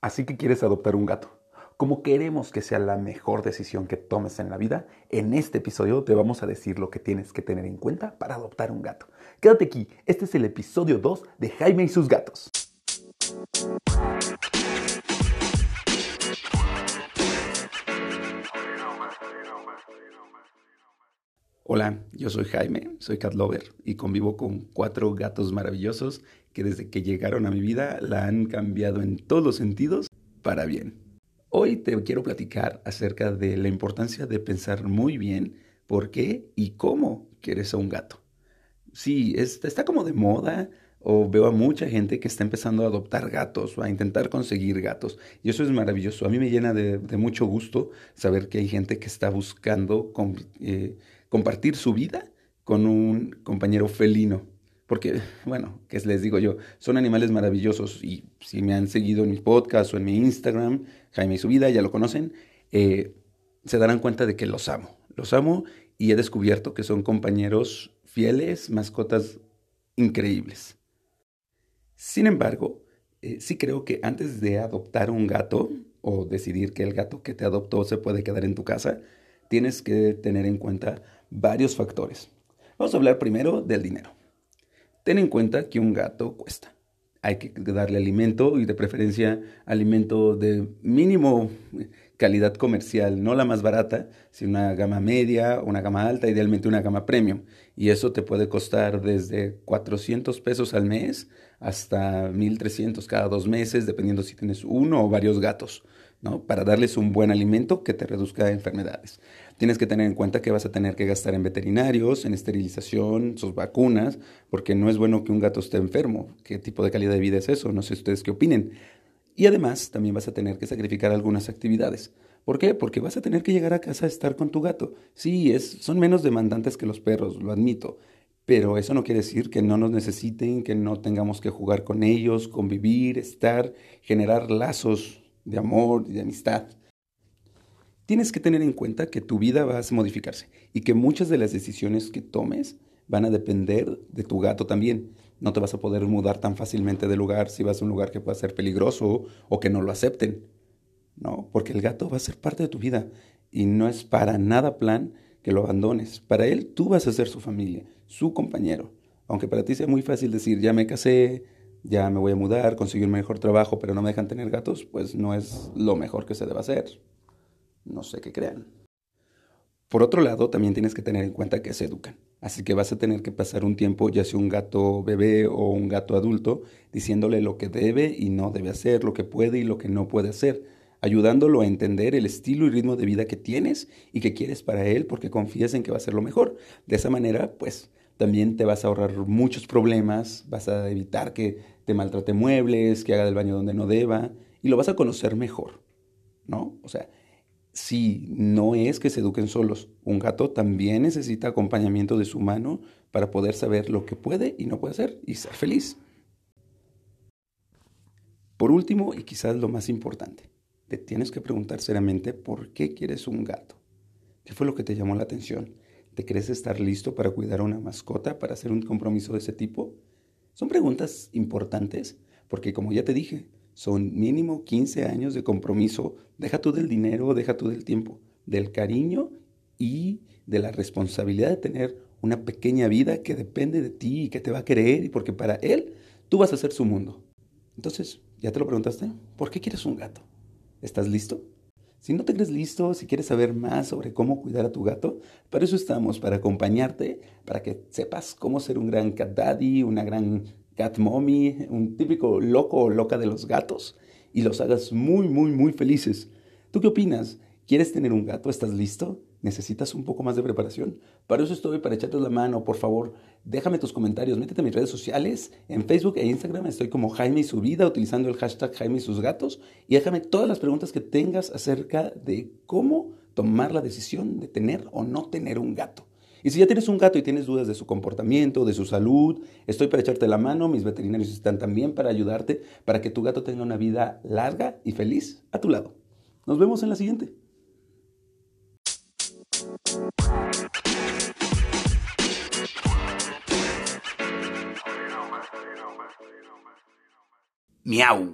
Así que quieres adoptar un gato. Como queremos que sea la mejor decisión que tomes en la vida, en este episodio te vamos a decir lo que tienes que tener en cuenta para adoptar un gato. Quédate aquí, este es el episodio 2 de Jaime y sus gatos. Hola, yo soy Jaime, soy cat lover y convivo con cuatro gatos maravillosos que desde que llegaron a mi vida la han cambiado en todos los sentidos para bien. Hoy te quiero platicar acerca de la importancia de pensar muy bien por qué y cómo quieres a un gato. Sí, está como de moda o veo a mucha gente que está empezando a adoptar gatos o a intentar conseguir gatos. Y eso es maravilloso. A mí me llena de, mucho gusto saber que hay gente que está buscando eh, compartir su vida con un compañero felino. Porque, bueno, ¿qué les digo yo? Son animales maravillosos y si me han seguido en mi podcast o en mi Instagram, Jaime y su vida, ya lo conocen, eh, se darán cuenta de que los amo. Los amo y he descubierto que son compañeros fieles, mascotas increíbles. Sin embargo, eh, sí creo que antes de adoptar un gato o decidir que el gato que te adoptó se puede quedar en tu casa, tienes que tener en cuenta varios factores. Vamos a hablar primero del dinero. Ten en cuenta que un gato cuesta. Hay que darle alimento y de preferencia alimento de mínimo calidad comercial, no la más barata, sino una gama media, una gama alta, idealmente una gama premium. Y eso te puede costar desde 400 pesos al mes hasta 1300 cada dos meses, dependiendo si tienes uno o varios gatos. ¿No? Para darles un buen alimento que te reduzca enfermedades. Tienes que tener en cuenta que vas a tener que gastar en veterinarios, en esterilización, sus vacunas, porque no es bueno que un gato esté enfermo. ¿Qué tipo de calidad de vida es eso? No sé ustedes qué opinen. Y además también vas a tener que sacrificar algunas actividades. ¿Por qué? Porque vas a tener que llegar a casa a estar con tu gato. Sí, es, son menos demandantes que los perros, lo admito. Pero eso no quiere decir que no nos necesiten, que no tengamos que jugar con ellos, convivir, estar, generar lazos de amor y de amistad. Tienes que tener en cuenta que tu vida va a modificarse y que muchas de las decisiones que tomes van a depender de tu gato también. No te vas a poder mudar tan fácilmente de lugar si vas a un lugar que pueda ser peligroso o que no lo acepten. No, porque el gato va a ser parte de tu vida y no es para nada plan que lo abandones. Para él tú vas a ser su familia, su compañero. Aunque para ti sea muy fácil decir, ya me casé, ya me voy a mudar, conseguir un mejor trabajo, pero no me dejan tener gatos, pues no es lo mejor que se deba hacer. No sé qué crean. Por otro lado, también tienes que tener en cuenta que se educan. Así que vas a tener que pasar un tiempo, ya sea un gato bebé o un gato adulto, diciéndole lo que debe y no debe hacer, lo que puede y lo que no puede hacer, ayudándolo a entender el estilo y ritmo de vida que tienes y que quieres para él porque confías en que va a ser lo mejor. De esa manera, pues también te vas a ahorrar muchos problemas, vas a evitar que te maltrate muebles, que haga del baño donde no deba, y lo vas a conocer mejor, ¿no? O sea, si no es que se eduquen solos, un gato también necesita acompañamiento de su mano para poder saber lo que puede y no puede hacer y ser feliz. Por último, y quizás lo más importante, te tienes que preguntar seriamente por qué quieres un gato. ¿Qué fue lo que te llamó la atención? ¿Te crees estar listo para cuidar a una mascota, para hacer un compromiso de ese tipo? Son preguntas importantes porque, como ya te dije, son mínimo 15 años de compromiso. Deja tú del dinero, deja tú del tiempo, del cariño y de la responsabilidad de tener una pequeña vida que depende de ti y que te va a querer y porque para él tú vas a ser su mundo. Entonces, ¿ya te lo preguntaste? ¿Por qué quieres un gato? ¿Estás listo? Si no te crees listo, si quieres saber más sobre cómo cuidar a tu gato, para eso estamos, para acompañarte, para que sepas cómo ser un gran cat daddy, una gran cat mommy, un típico loco o loca de los gatos y los hagas muy, muy, muy felices. ¿Tú qué opinas? ¿Quieres tener un gato? ¿Estás listo? ¿Necesitas un poco más de preparación? Para eso estoy, para echarte la mano, por favor. Déjame tus comentarios, métete en mis redes sociales, en Facebook e Instagram estoy como Jaime y su vida, utilizando el hashtag Jaime y sus gatos, y déjame todas las preguntas que tengas acerca de cómo tomar la decisión de tener o no tener un gato. Y si ya tienes un gato y tienes dudas de su comportamiento, de su salud, estoy para echarte la mano, mis veterinarios están también para ayudarte, para que tu gato tenga una vida larga y feliz a tu lado. Nos vemos en la siguiente. Miau.